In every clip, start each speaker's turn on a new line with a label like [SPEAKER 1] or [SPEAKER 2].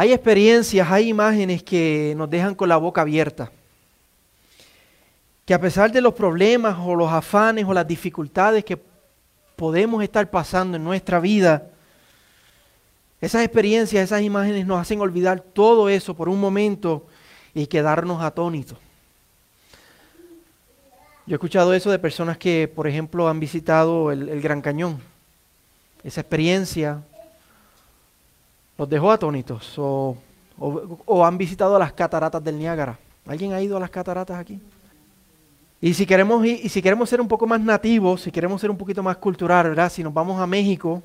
[SPEAKER 1] Hay experiencias, hay imágenes que nos dejan con la boca abierta. Que a pesar de los problemas o los afanes o las dificultades que podemos estar pasando en nuestra vida, esas experiencias, esas imágenes nos hacen olvidar todo eso por un momento y quedarnos atónitos. Yo he escuchado eso de personas que, por ejemplo, han visitado el, Gran Cañón. Esa experiencia los dejó atónitos o, han visitado las cataratas del Niágara. ¿Alguien ha ido a las cataratas aquí? Y si queremos, y si queremos ser un poco más nativos, si queremos ser un poquito más cultural, ¿verdad? Si nos vamos a México,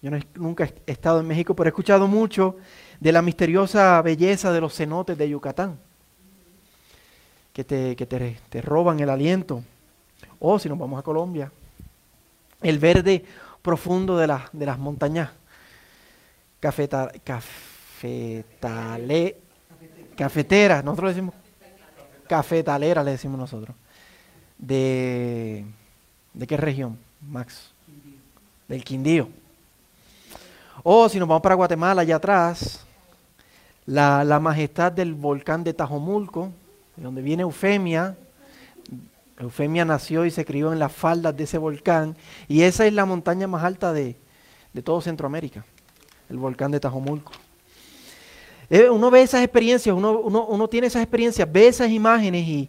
[SPEAKER 1] yo nunca he estado en México, pero he escuchado mucho de la misteriosa belleza de los cenotes de Yucatán, que te, que te, roban el aliento. O si nos vamos a Colombia, el verde profundo de, de las montañas cafeta, cafetale, cafeteras, nosotros le decimos cafetalera, le decimos nosotros. ¿De, de qué región, Max? Del Quindío. O si nos vamos para Guatemala, allá atrás, la, majestad del volcán de Tajomulco, de donde viene Eufemia. Eufemia nació y se crió en las faldas de ese volcán. Y esa es la montaña más alta de, todo Centroamérica, el volcán de Tajomulco. Eh, uno ve esas experiencias, uno, tiene esas experiencias, ve esas imágenes y,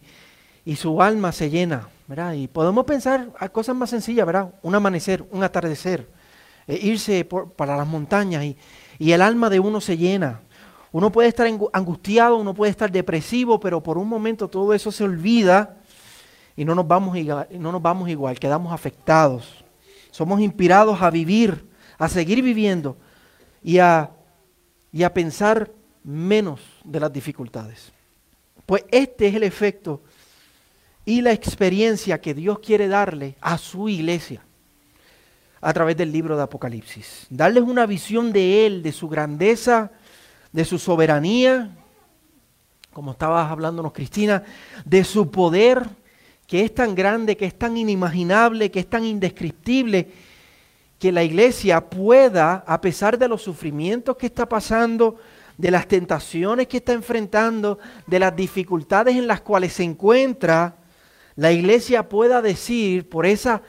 [SPEAKER 1] y su alma se llena, ¿verdad? Y podemos pensar a cosas más sencillas, ¿verdad? Un amanecer, un atardecer eh, irse para las montañas y, y el alma de uno se llena. Uno puede estar angustiado, uno puede estar depresivo, pero por un momento todo eso se olvida y no nos vamos igual, no nos vamos igual quedamos afectados. Somos inspirados a vivir, a seguir viviendo y a, y a pensar menos de las dificultades. Pues este es el efecto y la experiencia que Dios quiere darle a su iglesia a través del libro de Apocalipsis. Darles una visión de Él, de su grandeza, de su soberanía, como estabas hablándonos Cristina, de su poder, que es tan grande, que es tan inimaginable, que es tan indescriptible, que la iglesia pueda, a pesar de los sufrimientos que está pasando, de las tentaciones que está enfrentando, de las dificultades en las cuales se encuentra, la iglesia pueda decir por esa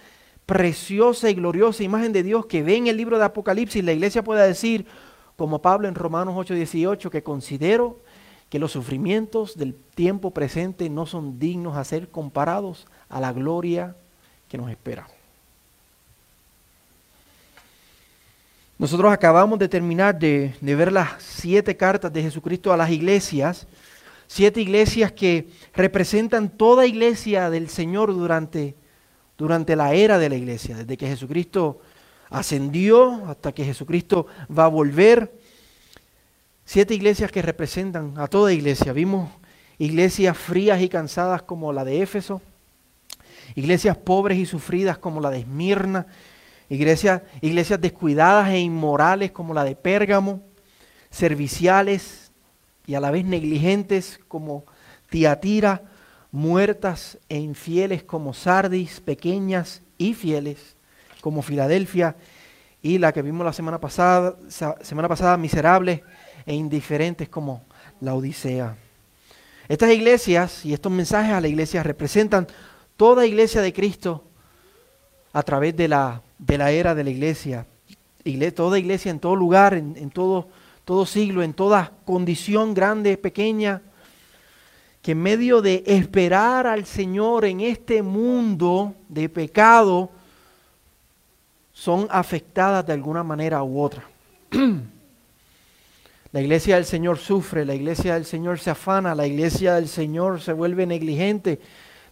[SPEAKER 1] preciosa y gloriosa imagen de Dios que ve en el libro de Apocalipsis, la iglesia puede decir, como Pablo en Romanos 8:18, que considero que los sufrimientos del tiempo presente no son dignos a ser comparados a la gloria que nos espera. Nosotros acabamos de terminar de, ver las siete cartas de Jesucristo a las iglesias, siete iglesias que representan toda iglesia del Señor durante durante la era de la iglesia, desde que Jesucristo ascendió hasta que Jesucristo va a volver. Siete iglesias que representan a toda iglesia. Vimos iglesias frías y cansadas como la de Éfeso, iglesias pobres y sufridas como la de Esmirna, iglesias, iglesias descuidadas e inmorales como la de Pérgamo, serviciales y a la vez negligentes como Tiatira, muertas e infieles como Sardis, pequeñas y fieles como Filadelfia, y la que vimos la semana pasada, semana pasada miserables e indiferentes como la Odisea. Estas iglesias y estos mensajes a la iglesia representan toda iglesia de Cristo a través de la, de la era de la iglesia. toda iglesia en todo lugar, en, en todo, todo siglo, en toda condición grande, pequeña, que en medio de esperar al Señor en este mundo de pecado, son afectadas de alguna manera u otra. La iglesia del Señor sufre, la iglesia del Señor se afana, la iglesia del Señor se vuelve negligente,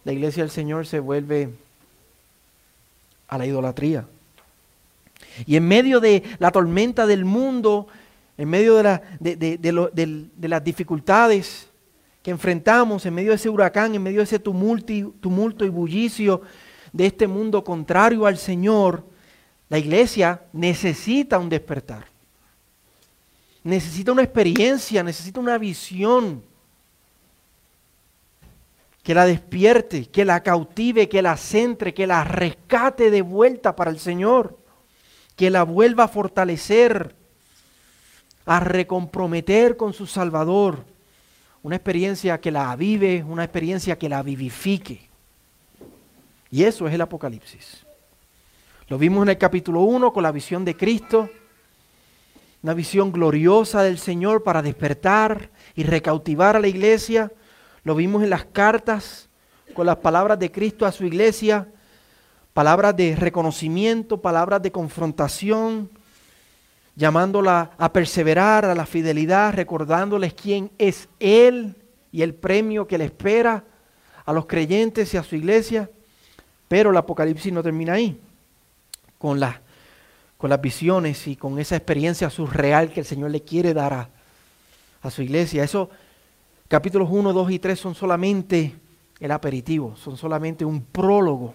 [SPEAKER 1] la iglesia del Señor se vuelve a la idolatría. Y en medio de la tormenta del mundo, en medio de, la, de las dificultades, que enfrentamos en medio de ese huracán, en medio de ese tumulto y bullicio de este mundo contrario al Señor, la iglesia necesita un despertar. Necesita una experiencia, necesita una visión que la despierte, que la cautive, que la centre, que la rescate de vuelta para el Señor, que la vuelva a fortalecer a recomprometer con su Salvador. Una experiencia que la avive, una experiencia que la vivifique. Y eso es el Apocalipsis. Lo vimos en el capítulo 1 con la visión de Cristo, una visión gloriosa del Señor para despertar y recautivar a la iglesia. Lo vimos en las cartas con las palabras de Cristo a su iglesia, palabras de reconocimiento, palabras de confrontación, llamándola a perseverar, a la fidelidad, recordándoles quién es Él y el premio que le espera a los creyentes y a su iglesia. Pero el Apocalipsis no termina ahí, con, con las visiones y con esa experiencia surreal que el Señor le quiere dar a, a su iglesia. Eso, capítulos 1, 2 y 3 son solamente el aperitivo, son solamente un prólogo.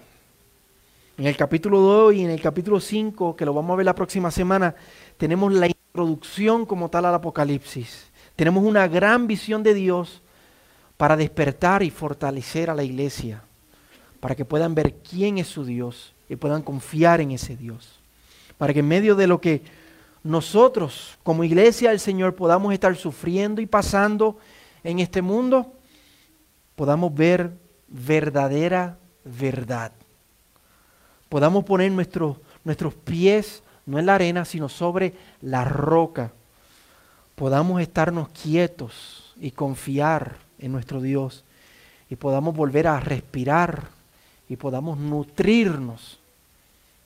[SPEAKER 1] En el capítulo 2 y en el capítulo 5, que lo vamos a ver la próxima semana, tenemos la introducción como tal al Apocalipsis. Tenemos una gran visión de Dios para despertar y fortalecer a la iglesia, para que puedan ver quién es su Dios y puedan confiar en ese Dios. Para que en medio de lo que nosotros como iglesia del Señor podamos estar sufriendo y pasando en este mundo, podamos ver verdadera verdad. Podamos poner nuestros, nuestros pies no en la arena, sino sobre la roca. Podamos estarnos quietos y confiar en nuestro Dios y podamos volver a respirar y podamos nutrirnos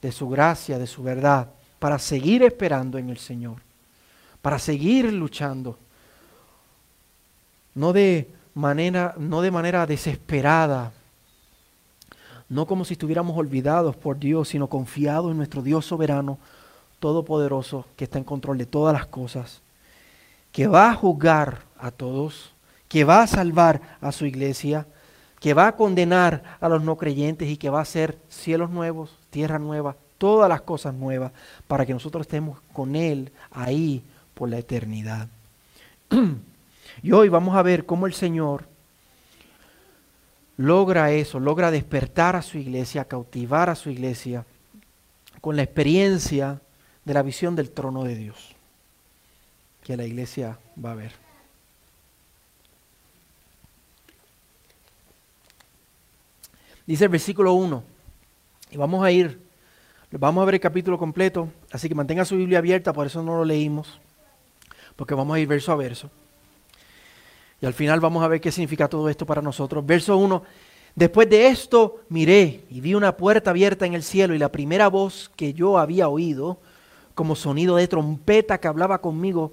[SPEAKER 1] de su gracia, de su verdad, para seguir esperando en el Señor, para seguir luchando, no de manera, no de manera desesperada, no como si estuviéramos olvidados por Dios, sino confiados en nuestro Dios soberano, todopoderoso, que está en control de todas las cosas, que va a juzgar a todos, que va a salvar a su iglesia, que va a condenar a los no creyentes y que va a hacer cielos nuevos, tierra nueva, todas las cosas nuevas, para que nosotros estemos con Él ahí por la eternidad. y hoy vamos a ver cómo el Señor logra eso, logra despertar a su iglesia, cautivar a su iglesia con la experiencia de la visión del trono de Dios que la iglesia va a ver. Dice el versículo 1, y vamos a ir, vamos a ver el capítulo completo, así que mantenga su Biblia abierta, por eso no lo leímos, porque vamos a ir verso a verso. Y al final vamos a ver qué significa todo esto para nosotros. Verso 1, después de esto miré y vi una puerta abierta en el cielo y la primera voz que yo había oído, como sonido de trompeta que hablaba conmigo,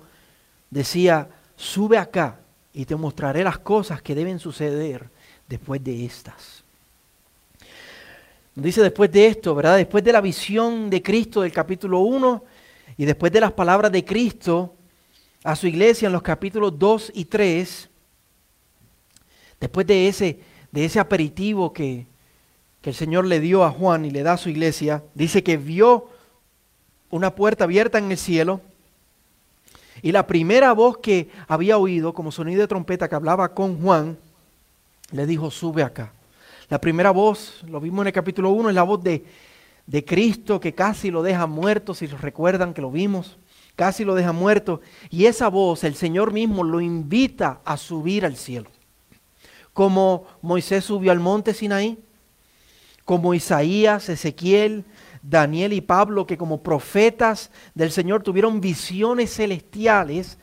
[SPEAKER 1] decía, sube acá y te mostraré las cosas que deben suceder después de estas. Dice después de esto, ¿verdad? Después de la visión de Cristo del capítulo 1 y después de las palabras de Cristo a su iglesia en los capítulos 2 y 3, después de ese, de ese aperitivo que, que el Señor le dio a Juan y le da a su iglesia, dice que vio una puerta abierta en el cielo. Y la primera voz que había oído, como sonido de trompeta que hablaba con Juan, le dijo, sube acá. La primera voz, lo vimos en el capítulo 1, es la voz de, de Cristo que casi lo deja muerto, si recuerdan que lo vimos, casi lo deja muerto. Y esa voz, el Señor mismo lo invita a subir al cielo. Como Moisés subió al monte Sinaí, como Isaías, Ezequiel, Daniel y Pablo, que como profetas del Señor tuvieron visiones celestiales,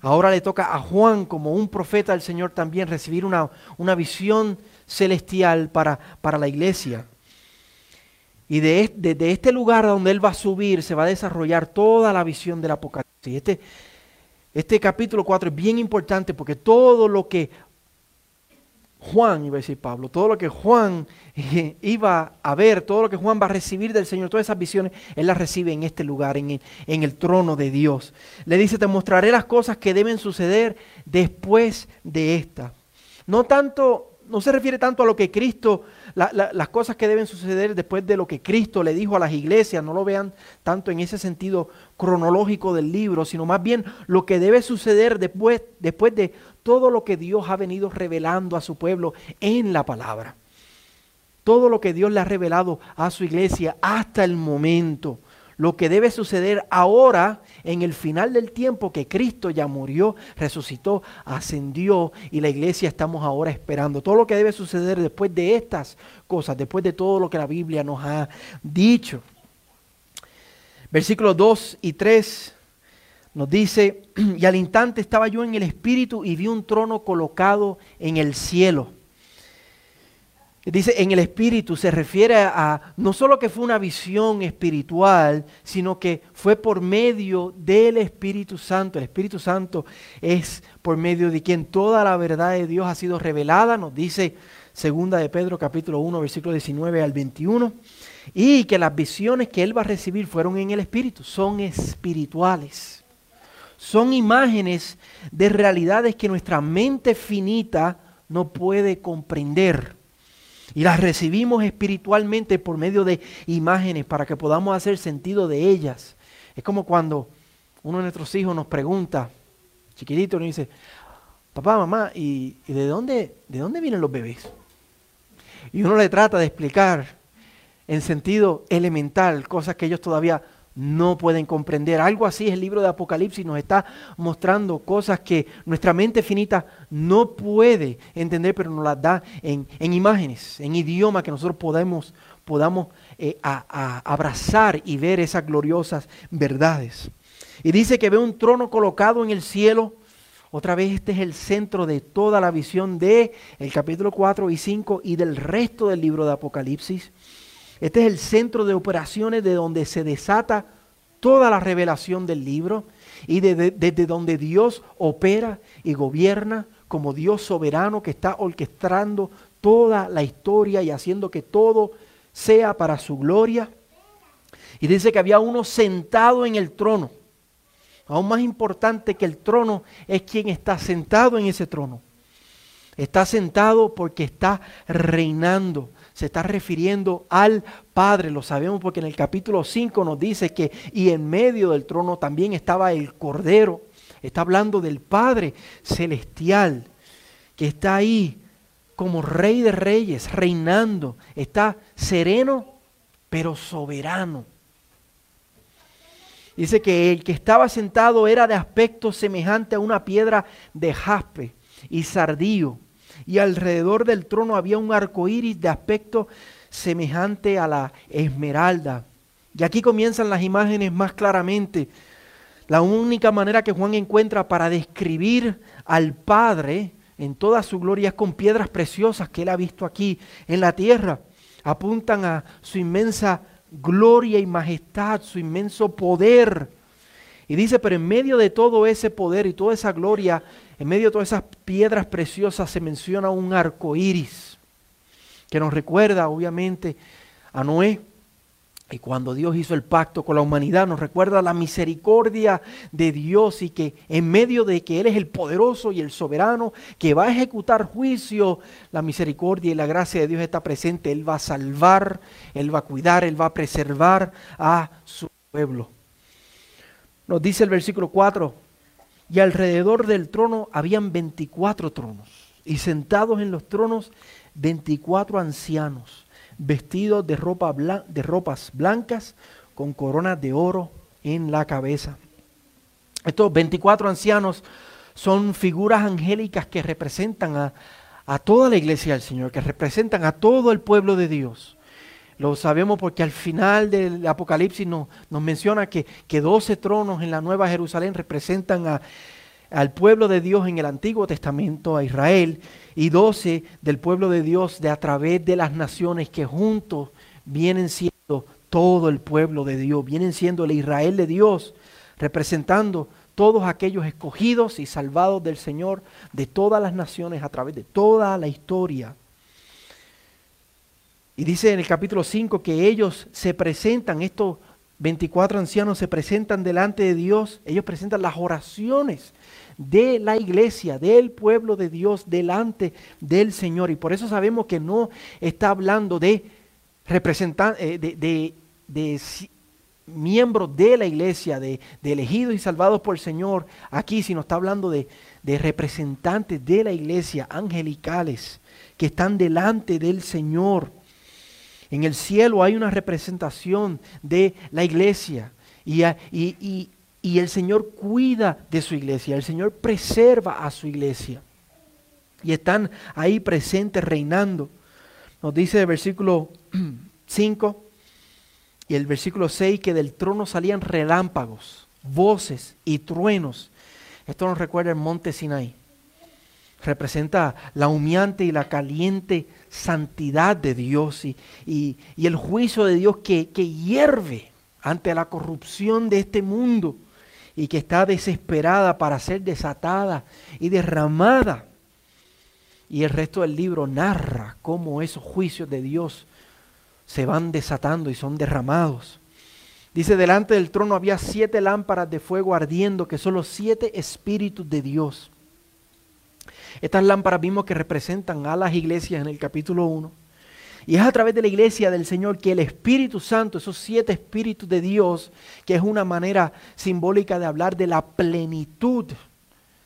[SPEAKER 1] ahora le toca a Juan, como un profeta del Señor, también recibir una, una visión celestial para, para la iglesia. Y de, este lugar donde él va a subir se va a desarrollar toda la visión del Apocalipsis. Este, este capítulo 4 es bien importante porque todo lo que Juan, iba a decir Pablo, todo lo que Juan eh, iba a ver, todo lo que Juan va a recibir del Señor, todas esas visiones, él las recibe en este lugar, en el, en el trono de Dios. Le dice, te mostraré las cosas que deben suceder después de esta. No tanto no se refiere tanto a lo que Cristo, las cosas que deben suceder después de lo que Cristo le dijo a las iglesias, no lo vean tanto en ese sentido cronológico del libro, sino más bien lo que debe suceder después, después de todo lo que Dios ha venido revelando a su pueblo en la palabra. Todo lo que Dios le ha revelado a su iglesia hasta el momento, lo que debe suceder ahora en el final del tiempo que Cristo ya murió, resucitó, ascendió y la iglesia estamos ahora esperando. Todo lo que debe suceder después de estas cosas, después de todo lo que la Biblia nos ha dicho. Versículos 2 y 3 nos dice, y al instante estaba yo en el Espíritu y vi un trono colocado en el cielo. Dice, en el Espíritu se refiere a no solo que fue una visión espiritual, sino que fue por medio del Espíritu Santo. El Espíritu Santo es por medio de quien toda la verdad de Dios ha sido revelada, nos dice segunda de Pedro capítulo 1 versículo 19 al 21, y que las visiones que él va a recibir fueron en el Espíritu, son espirituales son imágenes de realidades que nuestra mente finita no puede comprender. Y las recibimos espiritualmente por medio de imágenes para que podamos hacer sentido de ellas. Es como cuando uno de nuestros hijos nos pregunta, chiquitito, nos dice, papá, mamá, ¿y, de, dónde, de dónde vienen los bebés? Y uno le trata de explicar en sentido elemental cosas que ellos todavía no pueden comprender. Algo así es el libro de Apocalipsis, nos está mostrando cosas que nuestra mente finita no puede entender, pero nos las da en, imágenes, en idioma que nosotros podemos, podamos eh, abrazar y ver esas gloriosas verdades. Y dice que ve un trono colocado en el cielo. Otra vez este es el centro de toda la visión de el capítulo 4 y 5 y del resto del libro de Apocalipsis. Este es el centro de operaciones de donde se desata toda la revelación del libro y desde donde Dios opera y gobierna como Dios soberano que está orquestando toda la historia y haciendo que todo sea para su gloria. Y dice que había uno sentado en el trono. Aún más importante que el trono es quien está sentado en ese trono. Está sentado porque está reinando se está refiriendo al Padre, lo sabemos porque en el capítulo 5 nos dice que y en medio del trono también estaba el Cordero, está hablando del Padre celestial, que está ahí como Rey de Reyes, reinando, está sereno pero soberano. Dice que el que estaba sentado era de aspecto semejante a una piedra de jaspe y sardío y alrededor del trono había un arco iris de aspecto semejante a la esmeralda. Y aquí comienzan las imágenes más claramente. La única manera que Juan encuentra para describir al Padre en toda su gloria es con piedras preciosas que él ha visto aquí en la tierra. Apuntan a su inmensa gloria y majestad, su inmenso poder. Y dice, pero en medio de todo ese poder y toda esa gloria, en medio de todas esas piedras preciosas se menciona un arco iris que nos recuerda, obviamente, a Noé. Y cuando Dios hizo el pacto con la humanidad, nos recuerda la misericordia de Dios y que en medio de que Él es el poderoso y el soberano que va a ejecutar juicio, la misericordia y la gracia de Dios está presente. Él va a salvar, Él va a cuidar, Él va a preservar a su pueblo. Nos dice el versículo 4, y alrededor del trono habían 24 tronos, y sentados en los tronos 24 ancianos, vestidos de, ropa de ropas blancas, con coronas de oro en la cabeza. Estos 24 ancianos son figuras angélicas que representan a, a toda la iglesia del Señor, que representan a todo el pueblo de Dios. Lo sabemos porque al final del Apocalipsis nos, menciona que, que 12 tronos en la Nueva Jerusalén representan al pueblo de Dios en el Antiguo Testamento, a Israel, y 12 del pueblo de Dios de a través de las naciones que juntos vienen siendo todo el pueblo de Dios, vienen siendo el Israel de Dios, representando todos aquellos escogidos y salvados del Señor de todas las naciones a través de toda la historia. Y dice en el capítulo 5 que ellos se presentan, estos 24 ancianos se presentan delante de Dios, ellos presentan las oraciones de la iglesia, del pueblo de Dios, delante del Señor. Y por eso sabemos que no está hablando de representantes, eh, de, miembros de la iglesia, de, elegidos y salvados por el Señor aquí, sino está hablando de, de representantes de la iglesia, angelicales, que están delante del Señor. En el cielo hay una representación de la iglesia y, el Señor cuida de su iglesia, el Señor preserva a su iglesia. Y están ahí presentes reinando. Nos dice el versículo 5 y el versículo 6 que del trono salían relámpagos, voces y truenos. Esto nos recuerda el monte Sinai. Representa la humeante y la caliente santidad de Dios y, y, el juicio de Dios que, que hierve ante la corrupción de este mundo y que está desesperada para ser desatada y derramada. Y el resto del libro narra cómo esos juicios de Dios se van desatando y son derramados. Dice, delante del trono había siete lámparas de fuego ardiendo, que son los siete espíritus de Dios. Estas lámparas vimos que representan a las iglesias en el capítulo 1. Y es a través de la iglesia del Señor que el Espíritu Santo, esos siete espíritus de Dios, que es una manera simbólica de hablar de la plenitud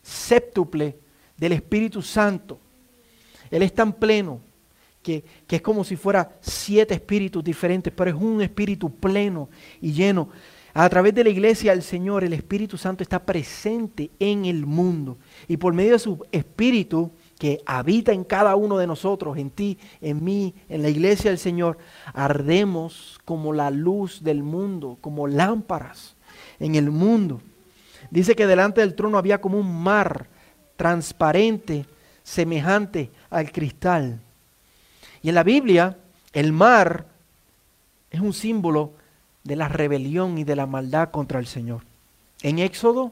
[SPEAKER 1] séptuple del Espíritu Santo. Él es tan pleno que, que, es como si fuera siete espíritus diferentes, pero es un espíritu pleno y lleno. A través de la iglesia del Señor, el Espíritu Santo está presente en el mundo. Y por medio de su espíritu, que habita en cada uno de nosotros, en ti, en mí, en la iglesia del Señor, ardemos como la luz del mundo, como lámparas en el mundo. Dice que delante del trono había como un mar transparente, semejante al cristal. Y en la Biblia, el mar es un símbolo de la rebelión y de la maldad contra el Señor. En Éxodo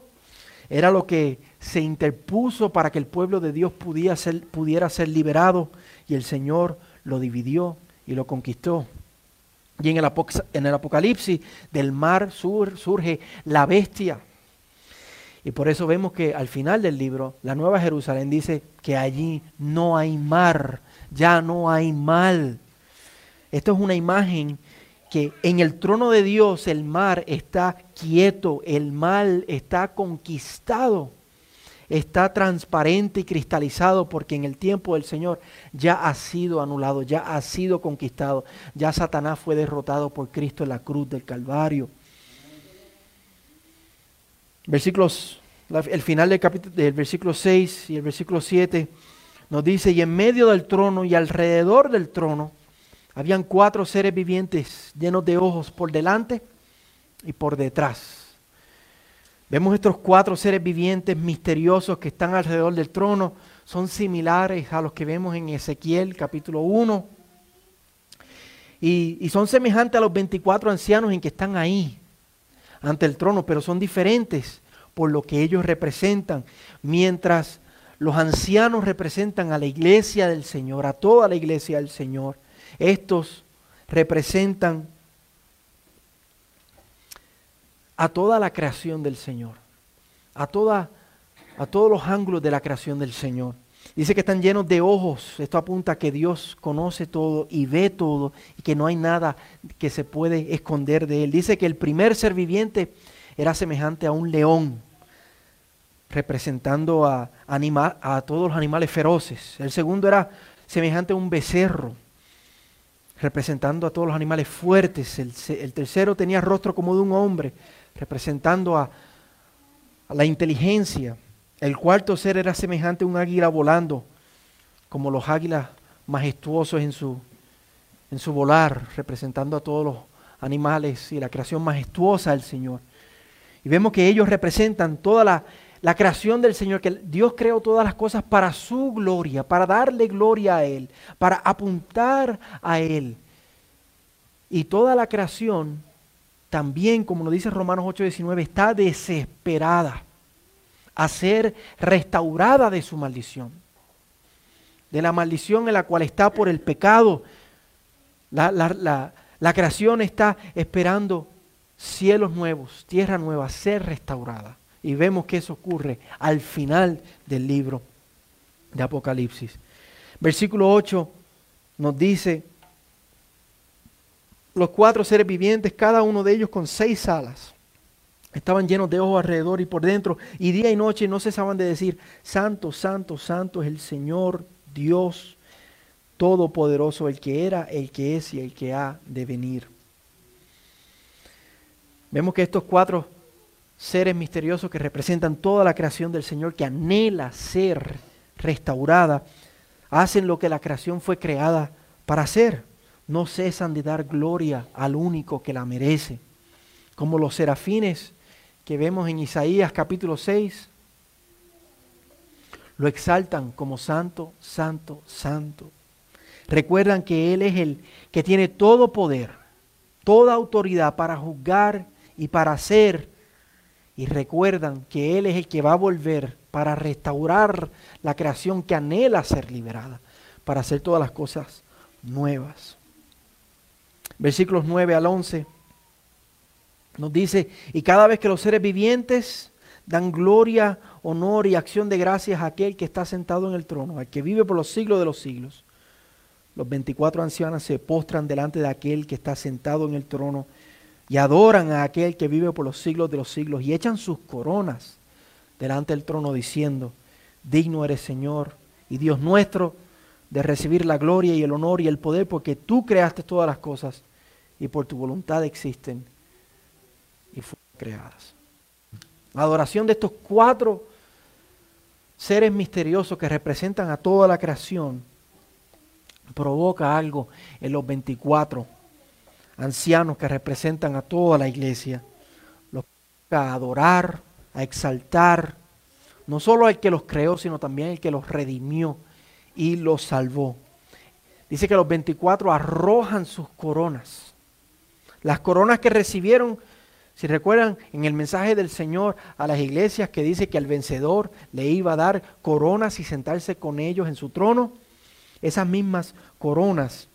[SPEAKER 1] era lo que se interpuso para que el pueblo de Dios pudiera ser, pudiera ser liberado y el Señor lo dividió y lo conquistó. Y en el, en el Apocalipsis del mar sur, surge la bestia. Y por eso vemos que al final del libro, la Nueva Jerusalén dice que allí no hay mar, ya no hay mal. Esto es una imagen que en el trono de Dios el mar está quieto, el mal está conquistado está transparente y cristalizado porque en el tiempo del Señor ya ha sido anulado, ya ha sido conquistado, ya Satanás fue derrotado por Cristo en la cruz del Calvario. Versículos, el final del, capítulo, del versículo 6 y el versículo 7 nos dice, y en medio del trono y alrededor del trono habían cuatro seres vivientes llenos de ojos por delante y por detrás Vemos estos cuatro seres vivientes misteriosos que están alrededor del trono. Son similares a los que vemos en Ezequiel capítulo 1. Y, son semejantes a los 24 ancianos en que están ahí ante el trono, pero son diferentes por lo que ellos representan. Mientras los ancianos representan a la iglesia del Señor, a toda la iglesia del Señor, estos representan a toda la creación del Señor, a, toda, a todos los ángulos de la creación del Señor. Dice que están llenos de ojos. Esto apunta a que Dios conoce todo y ve todo y que no hay nada que se puede esconder de Él. Dice que el primer ser viviente era semejante a un león, representando a, a todos los animales feroces. El segundo era semejante a un becerro, representando a todos los animales fuertes. El, tercero tenía rostro como de un hombre, representando a, la inteligencia. El cuarto ser era semejante a un águila volando, como los águilas majestuosos en su, en su volar, representando a todos los animales y la creación majestuosa del Señor. Y vemos que ellos representan toda la, la creación del Señor, que Dios creó todas las cosas para su gloria, para darle gloria a Él, para apuntar a Él. Y toda la creación también, como nos dice Romanos 8:19, está desesperada a ser restaurada de su maldición, de la maldición en la cual está por el pecado. La, la creación está esperando cielos nuevos, tierra nueva, ser restaurada. Y vemos que eso ocurre al final del libro de Apocalipsis. Versículo 8 nos dice, los cuatro seres vivientes, cada uno de ellos con seis alas. Estaban llenos de ojos alrededor y por dentro, y día y noche no cesaban de decir, Santo, Santo, Santo es el Señor Dios Todopoderoso, el que era, el que es y el que ha de venir. Vemos que estos cuatro seres misteriosos que representan toda la creación del Señor, que anhela ser restaurada, hacen lo que la creación fue creada para hacer. No cesan de dar gloria al único que la merece. Como los serafines que vemos en Isaías capítulo 6, lo exaltan como santo, santo, santo. Recuerdan que Él es el que tiene todo poder, toda autoridad para juzgar y para hacer y recuerdan que Él es el que va a volver para restaurar la creación que anhela ser liberada, para hacer todas las cosas nuevas. Versículos 9 al 11 nos dice, y cada vez que los seres vivientes dan gloria, honor y acción de gracias a aquel que está sentado en el trono, al que vive por los siglos de los siglos, los 24 ancianos se postran delante de aquel que está sentado en el trono y adoran a aquel que vive por los siglos de los siglos y echan sus coronas delante del trono diciendo, digno eres Señor y Dios nuestro de recibir la gloria y el honor y el poder porque tú creaste todas las cosas y por tu voluntad existen y fueron creadas. La adoración de estos cuatro seres misteriosos que representan a toda la creación provoca algo en los 24 ancianos que representan a toda la iglesia, los a adorar, a exaltar, no solo al que los creó, sino también al que los redimió y los salvó. Dice que los 24 arrojan sus coronas. Las coronas que recibieron, si recuerdan, en el mensaje del Señor a las iglesias que dice que al vencedor le iba a dar coronas y sentarse con ellos en su trono, esas mismas coronas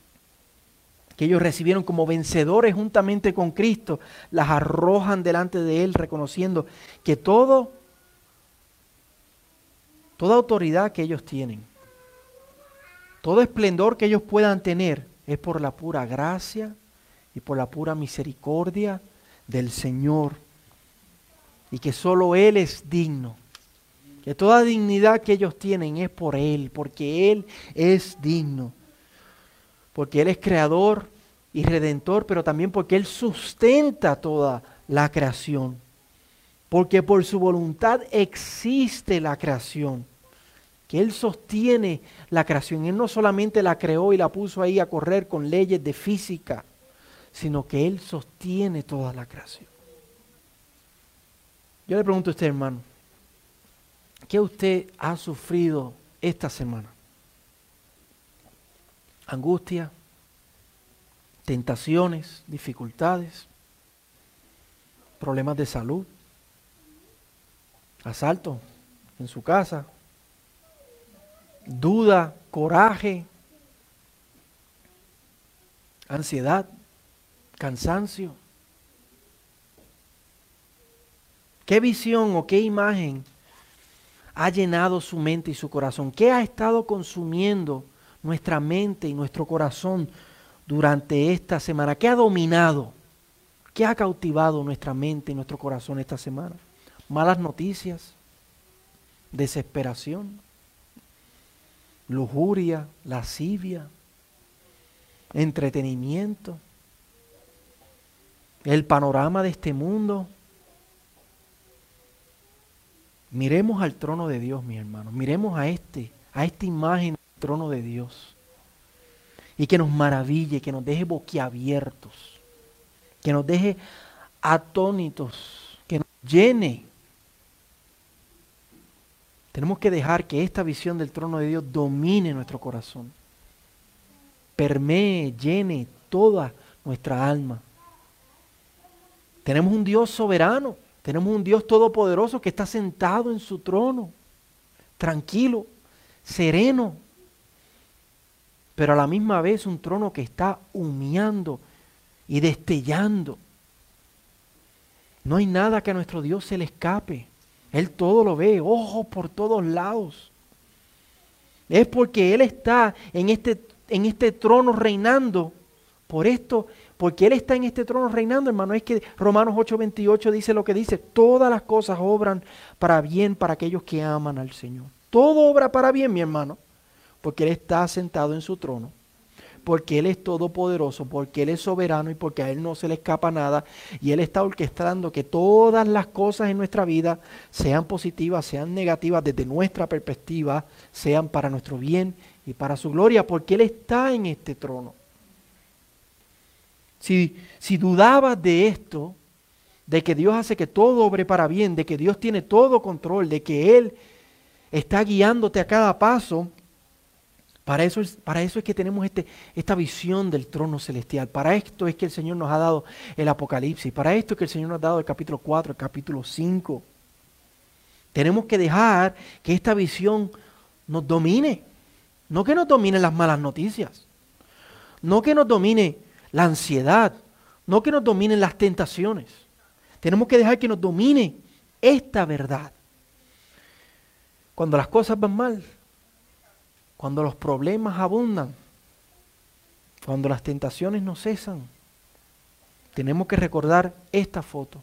[SPEAKER 1] que ellos recibieron como vencedores juntamente con Cristo, las arrojan delante de Él reconociendo que todo, toda autoridad que ellos tienen, todo esplendor que ellos puedan tener es por la pura gracia y por la pura misericordia del Señor. Y que solo Él es digno. Que toda dignidad que ellos tienen es por Él, porque Él es digno porque Él es creador y redentor, pero también porque Él sustenta toda la creación. Porque por su voluntad existe la creación. Que Él sostiene la creación. Él no solamente la creó y la puso ahí a correr con leyes de física, sino que Él sostiene toda la creación. Yo le pregunto a usted, hermano, ¿qué usted ha sufrido esta semana? Angustia, tentaciones, dificultades, problemas de salud, asalto en su casa, duda, coraje, ansiedad, cansancio. ¿Qué visión o qué imagen ha llenado su mente y su corazón? ¿Qué ha estado consumiendo? Nuestra mente y nuestro corazón durante esta semana? ¿Qué ha dominado? ¿Qué ha cautivado nuestra mente y nuestro corazón esta semana? Malas noticias, desesperación, lujuria, lascivia, entretenimiento, el panorama de este mundo. Miremos al trono de Dios, mi hermano. Miremos a este, a esta imagen trono de Dios. Y que nos maraville, que nos deje boquiabiertos, que nos deje atónitos, que nos llene. Tenemos que dejar que esta visión del trono de Dios domine nuestro corazón, permee, llene toda nuestra alma. Tenemos un Dios soberano, tenemos un Dios todopoderoso que está sentado en su trono, tranquilo, sereno, pero a la misma vez un trono que está humeando y destellando. No hay nada que a nuestro Dios se le escape. Él todo lo ve, ojos por todos lados. Es porque Él está en este, en este trono reinando. Por esto, porque Él está en este trono reinando, hermano, es que Romanos 8:28 dice lo que dice, todas las cosas obran para bien para aquellos que aman al Señor. Todo obra para bien, mi hermano porque Él está sentado en su trono porque Él es todopoderoso, porque Él es soberano y porque a Él no se le escapa nada. Y Él está orquestando que todas las cosas en nuestra vida, sean positivas, sean negativas, desde nuestra perspectiva, sean para nuestro bien y para su gloria, porque Él está en este trono. Si, si dudabas de esto, de que Dios hace que todo obre para bien, de que Dios tiene todo control, de que Él está guiándote a cada paso, para eso, es, para eso es que tenemos este, esta visión del trono celestial. Para esto es que el Señor nos ha dado el Apocalipsis. Para esto es que el Señor nos ha dado el capítulo 4, el capítulo 5. Tenemos que dejar que esta visión nos domine. No que nos dominen las malas noticias. No que nos domine la ansiedad. No que nos dominen las tentaciones. Tenemos que dejar que nos domine esta verdad. Cuando las cosas van mal, cuando los problemas abundan, cuando las tentaciones no cesan, tenemos que recordar esta foto,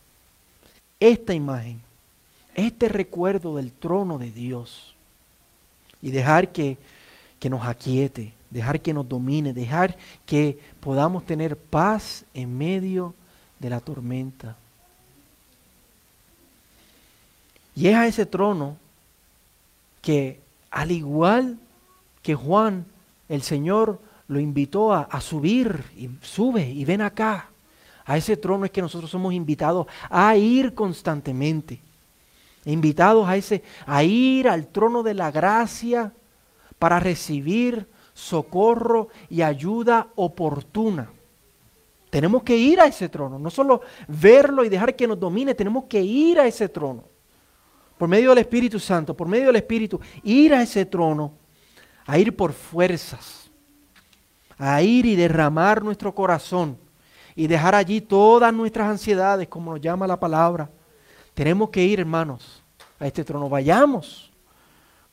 [SPEAKER 1] esta imagen, este recuerdo del trono de Dios y dejar que, que nos aquiete, dejar que nos domine, dejar que podamos tener paz en medio de la tormenta. Y es a ese trono que al igual que Juan, el Señor lo invitó a, subir y sube y ven acá. A ese trono es que nosotros somos invitados a ir constantemente. Invitados a ese a ir al trono de la gracia para recibir socorro y ayuda oportuna. Tenemos que ir a ese trono, no solo verlo y dejar que nos domine, tenemos que ir a ese trono. Por medio del Espíritu Santo, por medio del Espíritu, ir a ese trono a ir por fuerzas, a ir y derramar nuestro corazón y dejar allí todas nuestras ansiedades, como nos llama la palabra. Tenemos que ir, hermanos, a este trono. Vayamos,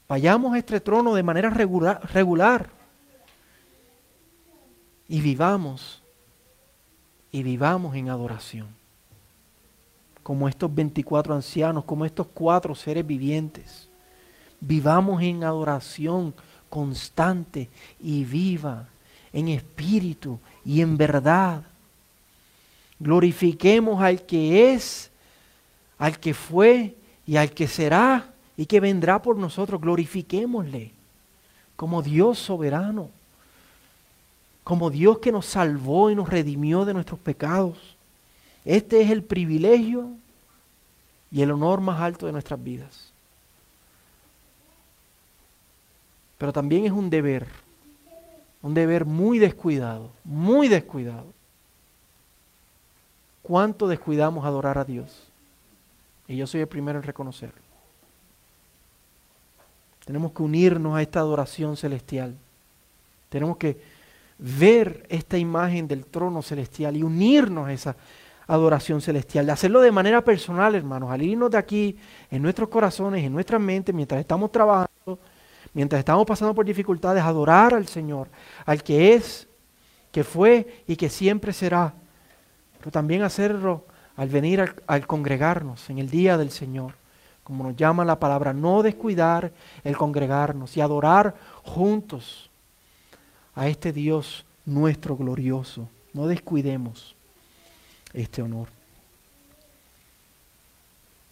[SPEAKER 1] vayamos a este trono de manera regular, regular y vivamos, y vivamos en adoración, como estos 24 ancianos, como estos cuatro seres vivientes. Vivamos en adoración constante y viva en espíritu y en verdad. Glorifiquemos al que es, al que fue y al que será y que vendrá por nosotros. Glorifiquémosle como Dios soberano, como Dios que nos salvó y nos redimió de nuestros pecados. Este es el privilegio y el honor más alto de nuestras vidas. Pero también es un deber, un deber muy descuidado, muy descuidado. ¿Cuánto descuidamos adorar a Dios? Y yo soy el primero en reconocerlo. Tenemos que unirnos a esta adoración celestial. Tenemos que ver esta imagen del trono celestial y unirnos a esa adoración celestial. De hacerlo de manera personal, hermanos, al irnos de aquí en nuestros corazones, en nuestra mente, mientras estamos trabajando mientras estamos pasando por dificultades, adorar al Señor, al que es, que fue y que siempre será. Pero también hacerlo al venir al, congregarnos en el día del Señor, como nos llama la palabra, no descuidar el congregarnos y adorar juntos a este Dios nuestro glorioso. No descuidemos este honor.